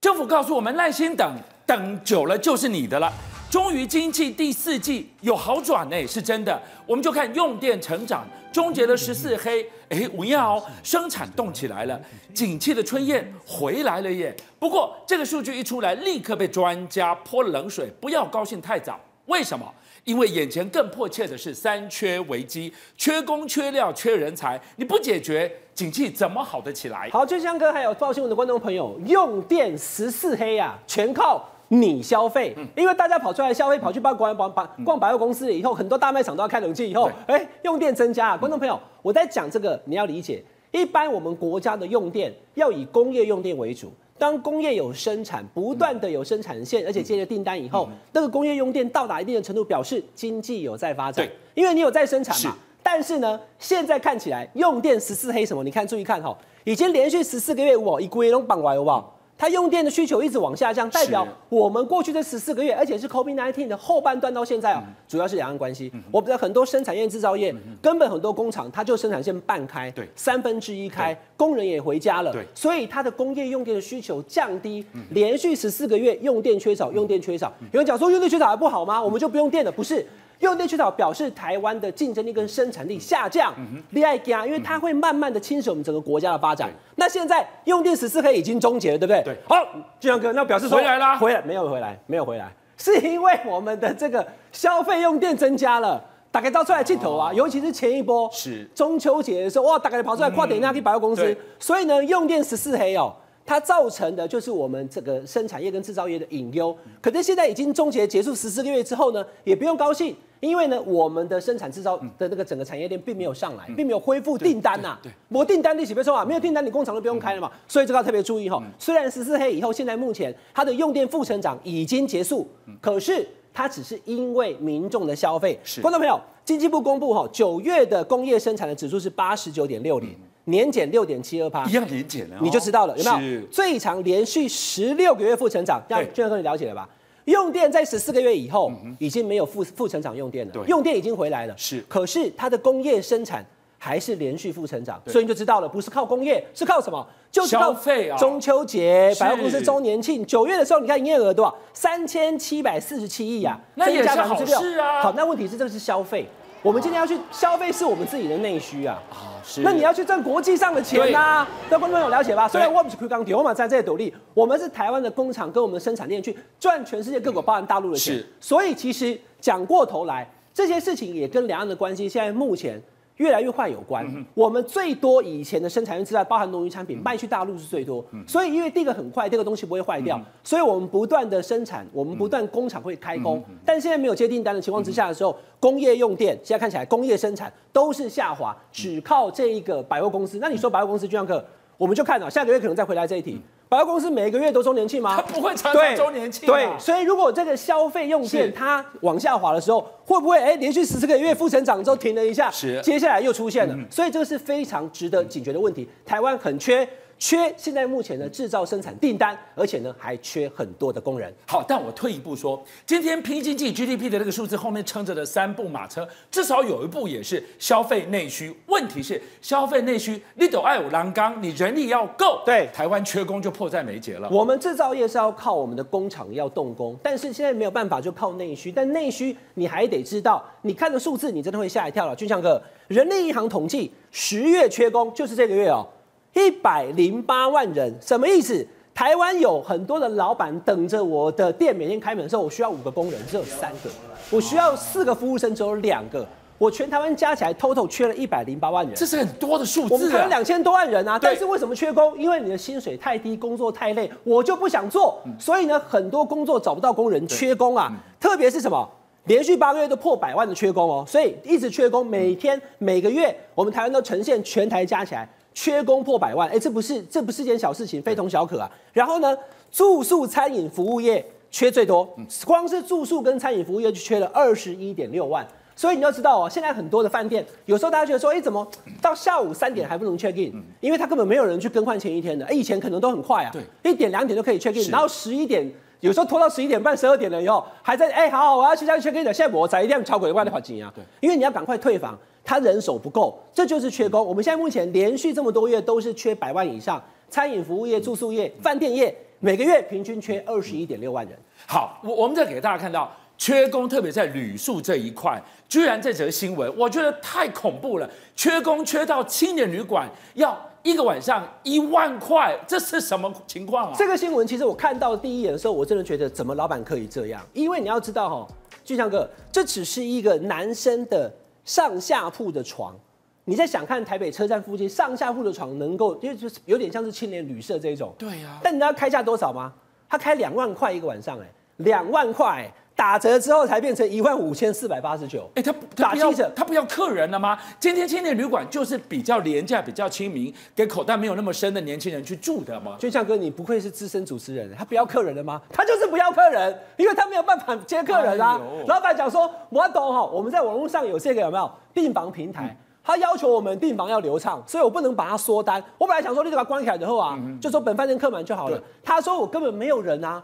政府告诉我们耐心等，等久了就是你的了。终于经济第四季有好转呢，是真的。我们就看用电成长，终结了十四黑。哎，五样哦生产动起来了，景气的春燕回来了耶。不过这个数据一出来，立刻被专家泼了冷水。不要高兴太早，为什么？因为眼前更迫切的是三缺危机，缺工、缺料、缺人才。你不解决，景气怎么好得起来？好，俊香哥还有报新闻的观众朋友，用电十四黑啊，全靠你消费。嗯、因为大家跑出来消费，跑去逛逛逛逛百货公司以后，很多大卖场都要开冷气以后，哎，用电增加。观众朋友，我在讲这个，你要理解，一般我们国家的用电要以工业用电为主。当工业有生产，不断的有生产线，而且接了订单以后，那个工业用电到达一定的程度，表示经济有在发展。对，因为你有在生产嘛。但是呢，现在看起来用电十四黑什么？你看，注意看哈，已经连续十四个月，哇，一个月都绑完，好不好？它用电的需求一直往下降，代表我们过去这十四个月，而且是 COVID-19 的后半段到现在啊，嗯、主要是两岸关系。嗯、我们的很多生产业、制造业，嗯、根本很多工厂，它就生产线半开，对，三分之一开，工人也回家了，对，所以它的工业用电的需求降低，嗯、连续十四个月用电缺少，用电缺少。嗯、有人讲说用电缺少还不好吗？我们就不用电了？不是。用电缺少表示台湾的竞争力跟生产力下降，厉害呀！因为它会慢慢的侵蚀我们整个国家的发展。那现在用电十四黑已经终结了，对不对？对。好，俊阳哥，那表示说回来啦，回来没有回来，没有回来，是因为我们的这个消费用电增加了，大概到出来镜头啊，哦、尤其是前一波是中秋节的时候，哇，大概跑出来跨点那去百货公司，嗯、所以呢，用电十四黑哦。它造成的就是我们这个生产业跟制造业的隐忧。可是现在已经终结结束十四个月之后呢，也不用高兴，因为呢，我们的生产制造的那个整个产业链并没有上来，并没有恢复订单呐。对，没订单你岂别说啊？没有订单你工厂都不用开了嘛。所以这个要特别注意哈。虽然十四黑以后，现在目前它的用电负成长已经结束，可是它只是因为民众的消费。是，观众朋友，经济部公布哈，九月的工业生产的指数是八十九点六零。年减六点七二趴，一样年减了，你就知道了，有没有？最长连续十六个月负成长，让俊相哥你了解了吧？用电在十四个月以后已经没有负负成长用电了，用电已经回来了。是，可是它的工业生产还是连续负成长，所以你就知道了，不是靠工业，是靠什么？就是靠费啊！中秋节、百货公司周年庆，九月的时候，你看营业额多少？三千七百四十七亿啊，那也是好事啊。好，那问题是这个是消费。我们今天要去消费是我们自己的内需啊，啊是。那你要去挣国际上的钱呐、啊，各位观众朋友了解吧？虽然我们是 Q 钢铁，我们在这里努力，我们是台湾的工厂跟我们的生产链去赚全世界各国，包含大陆的钱。所以其实讲过头来，这些事情也跟两岸的关系现在目前。越来越快有关，嗯、我们最多以前的生产用资料，包含农渔产品卖去大陆是最多，嗯、所以因为第一个很快，第二个东西不会坏掉，嗯、所以我们不断的生产，我们不断工厂会开工，嗯、但现在没有接订单的情况之下的时候，嗯、工业用电现在看起来工业生产都是下滑，只靠这一个百货公司，那你说百货公司就像个。我们就看到下个月可能再回来这一题，百货公司每个月都周年庆吗？它不会常常周年庆。对，所以如果这个消费用电它往下滑的时候，会不会哎连续十四个月负成长之后停了一下，是接下来又出现了，所以这个是非常值得警觉的问题。台湾很缺。缺现在目前的制造生产订单，而且呢还缺很多的工人。好，但我退一步说，今天 P 经济 GDP 的那个数字后面撑着的三部马车，至少有一部也是消费内需。问题是消费内需，你都爱有栏杆，你人力要够。对，台湾缺工就迫在眉睫了。我们制造业是要靠我们的工厂要动工，但是现在没有办法就靠内需。但内需你还得知道，你看的数字你真的会吓一跳了。俊相哥，人力银行统计十月缺工就是这个月哦。一百零八万人，什么意思？台湾有很多的老板等着我的店每天开门的时候，我需要五个工人，只有三个；我需要四个服务生，只有两个。我全台湾加起来，total 缺了一百零八万人，这是很多的数字。我们台湾两千多万人啊，但是为什么缺工？因为你的薪水太低，工作太累，我就不想做。所以呢，很多工作找不到工人，缺工啊。特别是什么？连续八个月都破百万的缺工哦，所以一直缺工，每天每个月我们台湾都呈现全台加起来。缺工破百万，哎，这不是这不是件小事情，非同小可啊。然后呢，住宿餐饮服务业缺最多，光是住宿跟餐饮服务业就缺了二十一点六万。所以你要知道哦，现在很多的饭店，有时候大家觉得说，哎，怎么到下午三点还不能 check in？因为他根本没有人去更换前一天的。哎，以前可能都很快啊，对，一点两点就可以 check in，然后十一点有时候拖到十一点半、十二点了以后，还在哎，好，我要去下去跟你讲。现在我才一定要超过一万的话金啊，对，因为你要赶快退房。他人手不够，这就是缺工。我们现在目前连续这么多月都是缺百万以上，餐饮服务业、住宿业、饭店业每个月平均缺二十一点六万人。好，我我们再给大家看到缺工，特别在旅宿这一块，居然这则新闻，我觉得太恐怖了。缺工缺到青年旅馆要一个晚上一万块，这是什么情况啊？这个新闻其实我看到第一眼的时候，我真的觉得怎么老板可以这样？因为你要知道哈，俊相哥，这只是一个男生的。上下铺的床，你在想看台北车站附近上下铺的床能够，因为就是有点像是青年旅社这种。对呀、但你知道开价多少吗？他开两万块一个晚上，哎，两万块，打折之后才变成一万五千四百八十九。哎，他打七折，他不要客人了吗？今天青年旅馆就是比较廉价、比较亲民，给口袋没有那么深的年轻人去住的吗？俊相哥，你不愧是资深主持人，他不要客人了吗？他就是不要客人，因为他没有办法接客人啊。哎、老板讲说，我懂哈，我们在网络上有这个有没有订房平台？嗯、他要求我们订房要流畅，所以我不能把它缩单。我本来想说你就把它关起来之后啊，嗯、就说本饭店客满就好了。他说我根本没有人啊，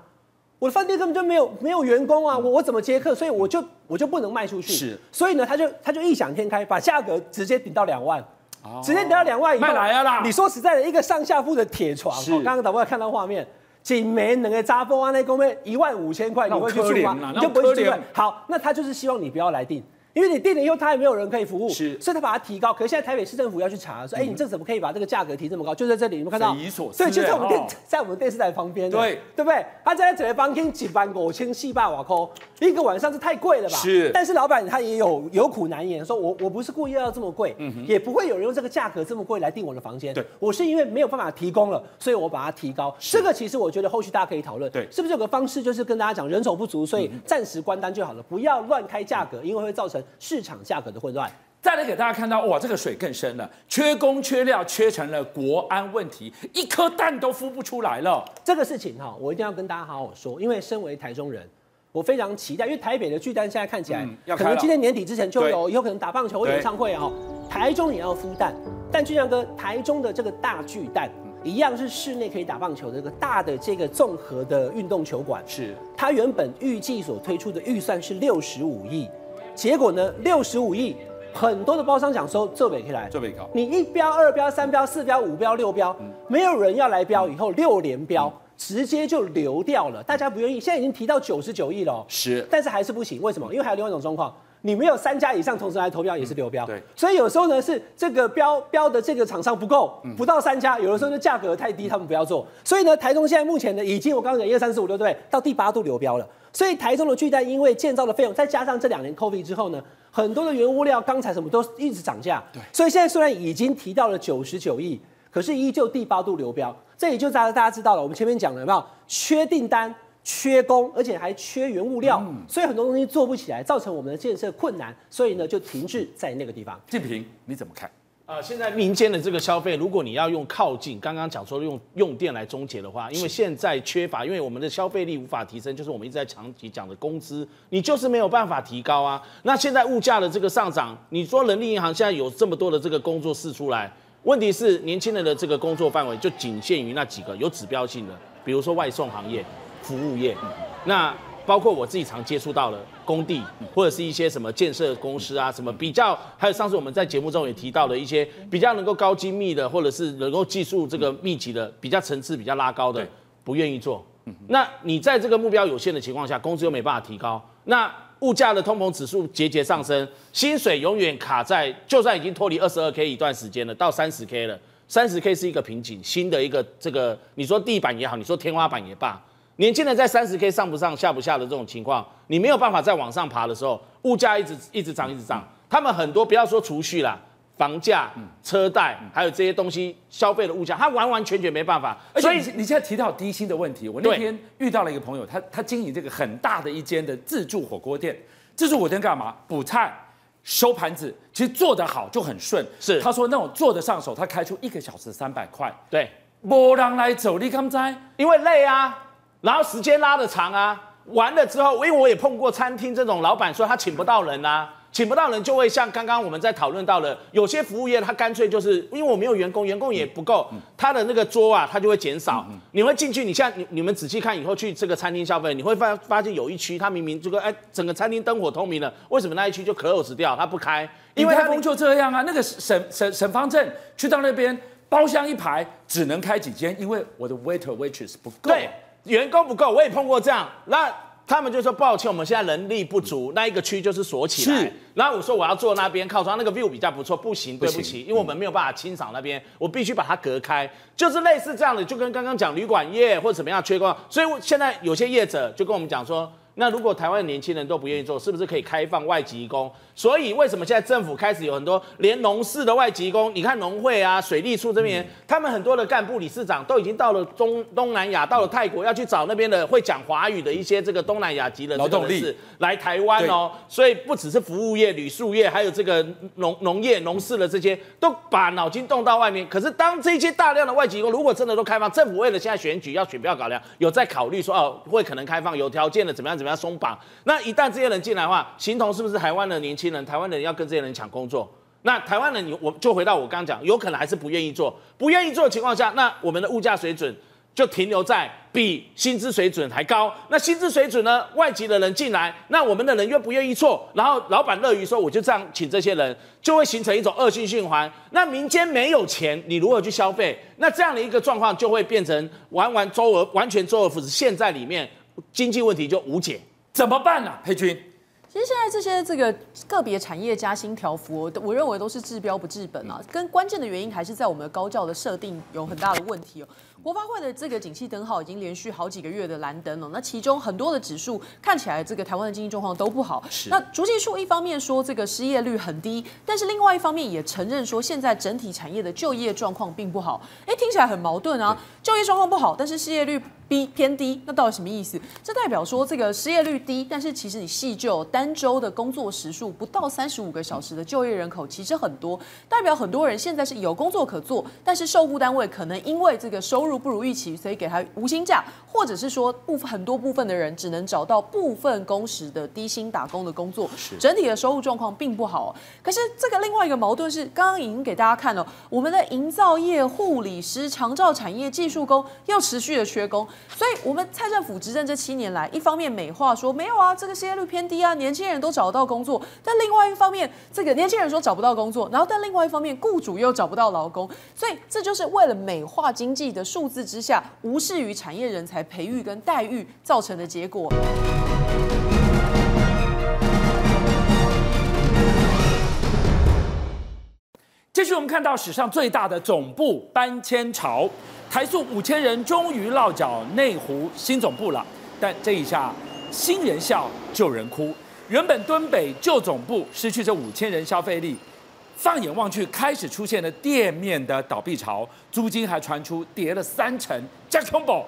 我的饭店根本就没有没有员工啊，我我怎么接客？所以我就我就不能卖出去。是，所以呢，他就他就异想天开，把价格直接顶到两万。直接顶到两万以后，卖来啊啦！你说实在的，一个上下铺的铁床，我刚刚导播看到画面，仅没能够扎风啊，那公面一万五千块，你会去住吗？你就不会去住。好，那他就是希望你不要来订。因为你定了以后，他也没有人可以服务，是，所以他把它提高。可是现在台北市政府要去查，说，哎、欸，你这怎么可以把这个价格提这么高？就在这里，你们看到，匪夷所思。对，就在我们电，在我们电视台旁边，对，对不对？他在整个房间几万五千四百瓦扣，一个晚上是太贵了吧？是。但是老板他也有有苦难言，说我我不是故意要这么贵，也不会有人用这个价格这么贵来订我的房间。对，我是因为没有办法提供了，所以我把它提高。这个其实我觉得后续大家可以讨论，对，是不是有个方式就是跟大家讲人手不足，所以暂时关单就好了，不要乱开价格，因为会造成市场价格的混乱，再来给大家看到，哇，这个水更深了，缺工缺料，缺成了国安问题，一颗蛋都孵不出来了。这个事情哈，我一定要跟大家好好说，因为身为台中人，我非常期待，因为台北的巨蛋现在看起来，嗯、可能今年年底之前就有，以后可能打棒球或演唱会哦，台中也要孵蛋，但巨匠哥，台中的这个大巨蛋一样是室内可以打棒球的这个大的这个综合的运动球馆，是。它原本预计所推出的预算是六十五亿。结果呢？六十五亿，很多的包商想收，这边可以来，这边高。你一标、二标、三标、四标、五标、六标，没有人要来标，以后六连标，直接就流掉了。大家不愿意，现在已经提到九十九亿了，是，但是还是不行。为什么？因为还有另外一种状况，你没有三家以上同时来投标，也是流标。对，所以有时候呢是这个标标的这个厂商不够，不到三家，有的时候就价格太低，他们不要做。所以呢，台中现在目前呢，已经我刚刚讲一二三四五六对，到第八度流标了。所以台中的巨蛋因为建造的费用，再加上这两年 COVID 之后呢，很多的原物料、钢材什么都一直涨价。对，所以现在虽然已经提到了九十九亿，可是依旧第八度流标。这也就大家大家知道了，我们前面讲了有没有？缺订单、缺工，而且还缺原物料，嗯、所以很多东西做不起来，造成我们的建设困难，所以呢就停滞在那个地方。建平，你怎么看？呃，现在民间的这个消费，如果你要用靠近，刚刚讲说用用电来终结的话，因为现在缺乏，因为我们的消费力无法提升，就是我们一直在长期讲的工资，你就是没有办法提高啊。那现在物价的这个上涨，你说人力银行现在有这么多的这个工作室出来，问题是年轻人的这个工作范围就仅限于那几个有指标性的，比如说外送行业、服务业，那。包括我自己常接触到的工地，或者是一些什么建设公司啊，什么比较，还有上次我们在节目中也提到的一些比较能够高精密的，或者是能够技术这个密集的，比较层次比较拉高的，不愿意做。那你在这个目标有限的情况下，工资又没办法提高，那物价的通膨指数节节上升，薪水永远卡在，就算已经脱离二十二 K 一段时间了，到三十 K 了，三十 K 是一个瓶颈，新的一个这个，你说地板也好，你说天花板也罢。年轻人在三十 K 上不上下不下的这种情况，你没有办法再往上爬的时候，物价一直一直涨一直涨。他们很多不要说储蓄啦，房价、车贷，还有这些东西消费的物价，他完完全全没办法。所以你现在提到低薪的问题，我那天遇到了一个朋友，他他经营这个很大的一间的自助火锅店，自助火锅店干嘛？补菜、收盘子，其实做得好就很顺。是，他说那种做得上手，他开出一个小时三百块。对，没人来走，你敢在？因为累啊。然后时间拉得长啊，完了之后，因为我也碰过餐厅这种老板说他请不到人啊，请不到人就会像刚刚我们在讨论到的，有些服务业他干脆就是因为我没有员工，员工也不够，他的那个桌啊他就会减少。你会进去，你现在你你们仔细看以后去这个餐厅消费，你会发发现有一区他明明这个哎整个餐厅灯火通明了，为什么那一区就 close 掉，他不开？因为他工就这样啊，那个沈沈沈方正去到那边包厢一排只能开几间，因为我的 waiter waitress 不够。对。员工不够，我也碰过这样，那他们就说抱歉，我们现在人力不足，那一个区就是锁起来。是，然后我说我要坐那边靠窗，那个 view 比较不错，不行，对不起，因为我们没有办法清扫那边，我必须把它隔开，就是类似这样的，就跟刚刚讲旅馆业或者怎么样缺工，所以现在有些业者就跟我们讲说。那如果台湾的年轻人都不愿意做，是不是可以开放外籍工？所以为什么现在政府开始有很多连农事的外籍工？你看农会啊、水利处这边，嗯、他们很多的干部、理事长都已经到了中东南亚，到了泰国，要去找那边的会讲华语的一些这个东南亚籍的劳动力来台湾哦。所以不只是服务业、旅宿业，还有这个农农业、农事的这些，都把脑筋动到外面。可是当这些大量的外籍工如果真的都开放，政府为了现在选举要选票考量，有在考虑说哦，会可能开放有条件的怎么样怎么样。松绑，那一旦这些人进来的话，形同是不是台湾的年轻人？台湾的人要跟这些人抢工作？那台湾人，你我就回到我刚刚讲，有可能还是不愿意做，不愿意做的情况下，那我们的物价水准就停留在比薪资水准还高。那薪资水准呢？外籍的人进来，那我们的人又不愿意做，然后老板乐于说，我就这样请这些人，就会形成一种恶性循环。那民间没有钱，你如何去消费？那这样的一个状况就会变成完完周而完全周而复始。现在里面经济问题就无解，怎么办呢、啊？佩君。其实现在这些这个个别产业加薪条幅，我认为都是治标不治本啊。跟关键的原因还是在我们的高教的设定有很大的问题哦。国发会的这个景气灯号已经连续好几个月的蓝灯了，那其中很多的指数看起来这个台湾的经济状况都不好。是。那逐计数一方面说这个失业率很低，但是另外一方面也承认说现在整体产业的就业状况并不好。哎，听起来很矛盾啊。就业状况不好，但是失业率。B 偏低，那到底什么意思？这代表说这个失业率低，但是其实你细就单周的工作时数不到三十五个小时的就业人口其实很多，代表很多人现在是有工作可做，但是受雇单位可能因为这个收入不如预期，所以给他无薪假，或者是说部分很多部分的人只能找到部分工时的低薪打工的工作，整体的收入状况并不好。可是这个另外一个矛盾是，刚刚已经给大家看了，我们的营造业、护理师、长照产业、技术工又持续的缺工。所以，我们蔡政府执政这七年来，一方面美化说没有啊，这个失业率偏低啊，年轻人都找得到工作；但另外一方面，这个年轻人说找不到工作，然后但另外一方面，雇主又找不到劳工。所以，这就是为了美化经济的数字之下，无视于产业人才培育跟待遇造成的结果。继续，我们看到史上最大的总部搬迁潮。台塑五千人终于落脚内湖新总部了，但这一下新人笑旧人哭。原本敦北旧总部失去这五千人消费力，放眼望去开始出现了店面的倒闭潮，租金还传出跌了三成。加空宝，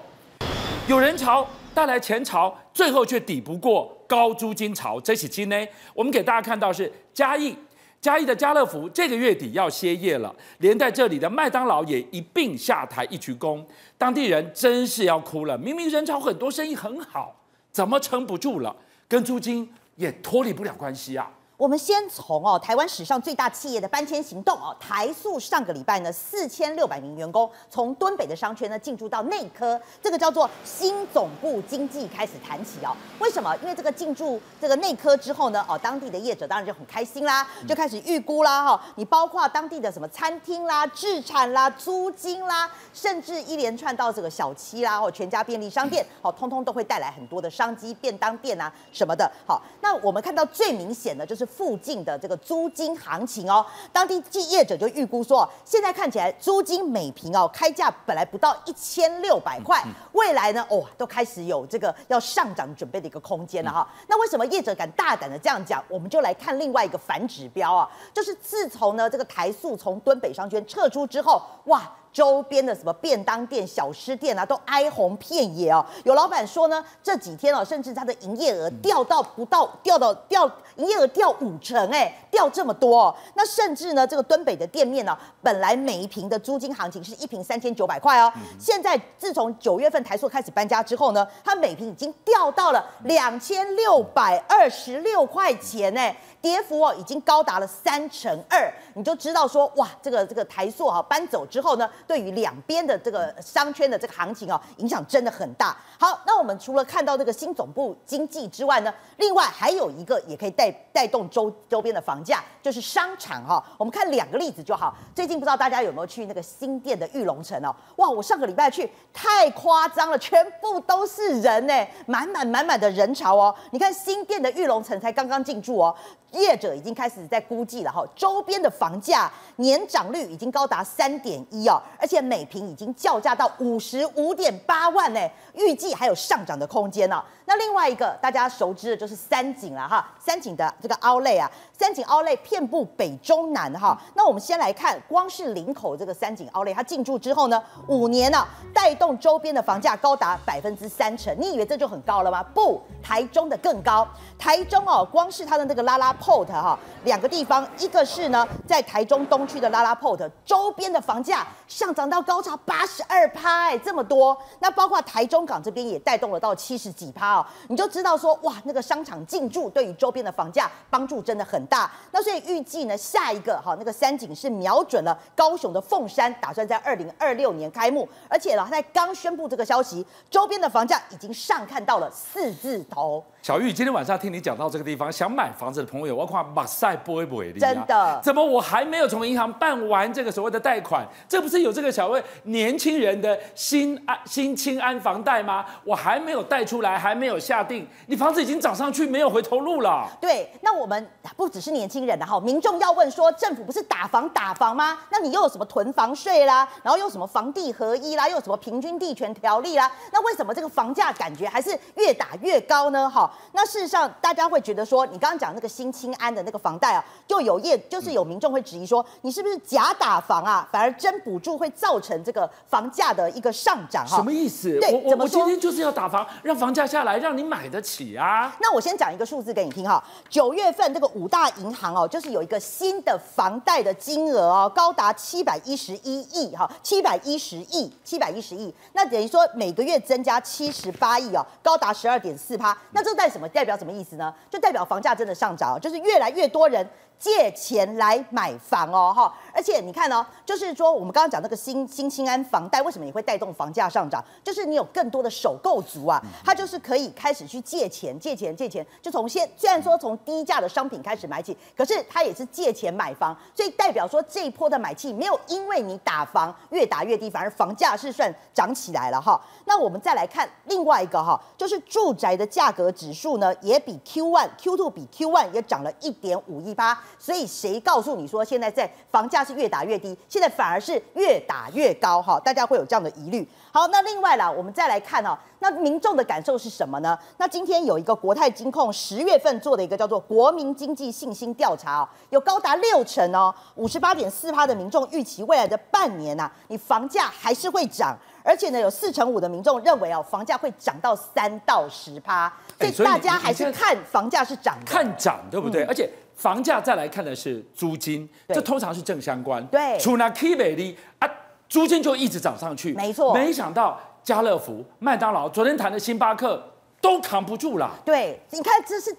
有人潮带来钱潮，最后却抵不过高租金潮。这起金呢，我们给大家看到是嘉义。嘉义的家乐福这个月底要歇业了，连在这里的麦当劳也一并下台一鞠躬，当地人真是要哭了。明明人潮很多，生意很好，怎么撑不住了？跟租金也脱离不了关系啊。我们先从哦，台湾史上最大企业的搬迁行动哦，台塑上个礼拜呢，四千六百名员工从敦北的商圈呢进驻到内科，这个叫做新总部经济开始谈起哦。为什么？因为这个进驻这个内科之后呢，哦，当地的业者当然就很开心啦，就开始预估啦哈。你包括当地的什么餐厅啦、制产啦、租金啦，甚至一连串到这个小七啦或全家便利商店，哦，通通都会带来很多的商机，便当店啊什么的。好，那我们看到最明显的就是。附近的这个租金行情哦，当地业者就预估说，现在看起来租金每平哦开价本来不到一千六百块，未来呢哦都开始有这个要上涨准备的一个空间了哈。那为什么业者敢大胆的这样讲？我们就来看另外一个反指标啊，就是自从呢这个台塑从敦北商圈撤出之后，哇。周边的什么便当店、小吃店啊，都哀鸿遍野哦。有老板说呢，这几天哦，甚至他的营业额掉到不到，掉到掉营业额掉五成，哎，掉这么多哦。那甚至呢，这个敦北的店面呢，本来每一平的租金行情是一平三千九百块哦，现在自从九月份台塑开始搬家之后呢，它每平已经掉到了两千六百二十六块钱，哎。跌幅哦，已经高达了三成二，你就知道说哇，这个这个台塑哈搬走之后呢，对于两边的这个商圈的这个行情哦，影响真的很大。好，那我们除了看到这个新总部经济之外呢，另外还有一个也可以带带动周周边的房价，就是商场哈。我们看两个例子就好。最近不知道大家有没有去那个新店的玉龙城哦？哇，我上个礼拜去，太夸张了，全部都是人呢，满满满满的人潮哦。你看新店的玉龙城才刚刚进驻哦。业者已经开始在估计了哈，周边的房价年涨率已经高达三点一哦，而且每坪已经叫价到五十五点八万呢，预计还有上涨的空间呢。那另外一个大家熟知的就是三井了哈，三井的这个 Outlet 啊，三井 Outlet 遍布北中南哈。那我们先来看，光是林口这个三井 Outlet，它进驻之后呢，五年呢、带动周边的房价高达百分之三成。你以为这就很高了吗？不，台中的更高。台中哦，光是它的那个拉拉 Port 哈，两个地方，一个是呢在台中东区的拉拉 Port，周边的房价上涨到高潮八十二趴，哎，这么多。那包括台中港这边也带动了到七十几趴哦，你就知道说哇，那个商场进驻对于周边的房价帮助真的很大。那所以预计呢，下一个哈那个三井是瞄准了高雄的凤山，打算在二零二六年开幕，而且呢，在刚宣布这个消息，周边的房价已经上看到了四字头。小玉，今天晚上听你讲到这个地方，想买房子的朋友，我看马赛不不为例，真的？怎么我还没有从银行办完这个所谓的贷款？这不是有这个小位年轻人的新安新青安房贷吗？我还没有贷出来，还没有下定，你房子已经涨上去，没有回头路了。对，那我们不只是年轻人的哈，民众要问说，政府不是打房打房吗？那你又有什么囤房税啦？然后又有什么房地合一啦？又有什么平均地权条例啦？那为什么这个房价感觉还是越打越高呢？哈？那事实上，大家会觉得说，你刚刚讲那个新清安的那个房贷啊，就有业，就是有民众会质疑说，你是不是假打房啊？反而真补助会造成这个房价的一个上涨哈？什么意思？对，我我今天就是要打房，让房价下来，让你买得起啊。那我先讲一个数字给你听哈，九月份这个五大银行哦，就是有一个新的房贷的金额哦，高达七百一十一亿哈，七百一十亿，七百一十亿，那等于说每个月增加七十八亿哦，高达十二点四趴。那这代什么？代表什么意思呢？就代表房价真的上涨，就是越来越多人借钱来买房哦，哈！而且你看哦，就是说我们刚刚讲那个新新兴安房贷，为什么也会带动房价上涨？就是你有更多的首购族啊，他就是可以开始去借钱，借钱，借钱，就从现虽然说从低价的商品开始买起，可是他也是借钱买房，所以代表说这一波的买气没有因为你打房越打越低，反而房价是算涨起来了哈。那我们再来看另外一个哈，就是住宅的价格指数呢，也比 Q one Q two 比 Q one 也涨了一点五一八。所以谁告诉你说现在在房价是越打越低，现在反而是越打越高哈？大家会有这样的疑虑。好，那另外啦，我们再来看哦，那民众的感受是什么呢？那今天有一个国泰金控十月份做的一个叫做国民经济信心调查哦，有高达六成哦，五十八点四趴的民众预期未来的半年呐，你房价还是会涨，而且呢，有四成五的民众认为哦，房价会涨到三到十趴，所以大家还是看房价是涨，看涨对不对？嗯、而且。房价再来看的是租金，这通常是正相关。对，除了 K 美丽啊，租金就一直涨上去。没错，没想到家乐福、麦当劳，昨天谈的星巴克都扛不住了。对，你看这是。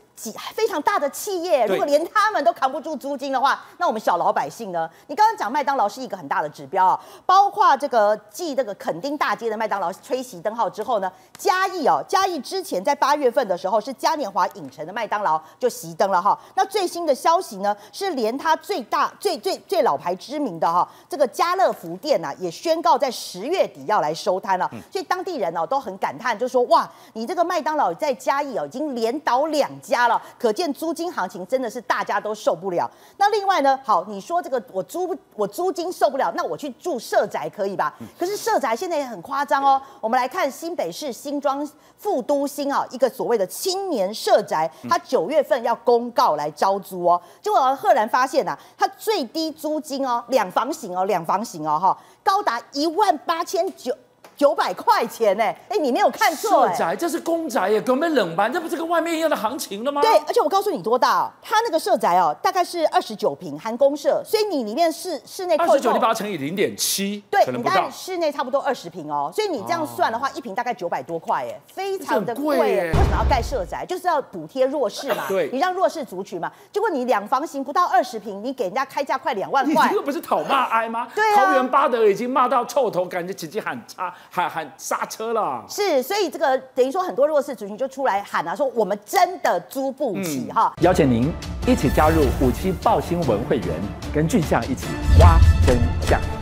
非常大的企业，如果连他们都扛不住租金的话，那我们小老百姓呢？你刚刚讲麦当劳是一个很大的指标啊，包括这个继这个垦丁大街的麦当劳吹熄灯号之后呢，嘉义哦，嘉义之前在八月份的时候是嘉年华影城的麦当劳就熄灯了哈。那最新的消息呢，是连他最大、最最最老牌知名的哈这个家乐福店呐，也宣告在十月底要来收摊了。所以当地人哦都很感叹，就说哇，你这个麦当劳在嘉义哦已经连倒两家。可见租金行情真的是大家都受不了。那另外呢，好，你说这个我租我租金受不了，那我去住社宅可以吧？可是社宅现在也很夸张哦。我们来看新北市新庄副都心啊，一个所谓的青年社宅，它九月份要公告来招租哦。结果赫然发现呐、啊，它最低租金哦，两房型哦，两房型哦，哈，高达一万八千九。九百块钱呢？哎，你没有看错，社宅这是公宅耶，根本冷盘，这不是跟外面一样的行情了吗？对，而且我告诉你多大哦，它那个社宅哦，大概是二十九平含公社，所以你里面室室内二十九，你把它乘以零点七，对，你看室内差不多二十平哦，所以你这样算的话，一平大概九百多块，哎，非常的贵。为什么要盖社宅？就是要补贴弱势嘛，对，你让弱势族群嘛。结果你两房型不到二十平，你给人家开价快两万块，你这个不是讨骂哀吗？对啊，桃园八德已经骂到臭头，感觉直接喊叉喊喊刹。车了，是，所以这个等于说很多弱势族群就出来喊啊，说我们真的租不起哈。邀请您一起加入五七报新闻会员，跟俊相一起挖真相。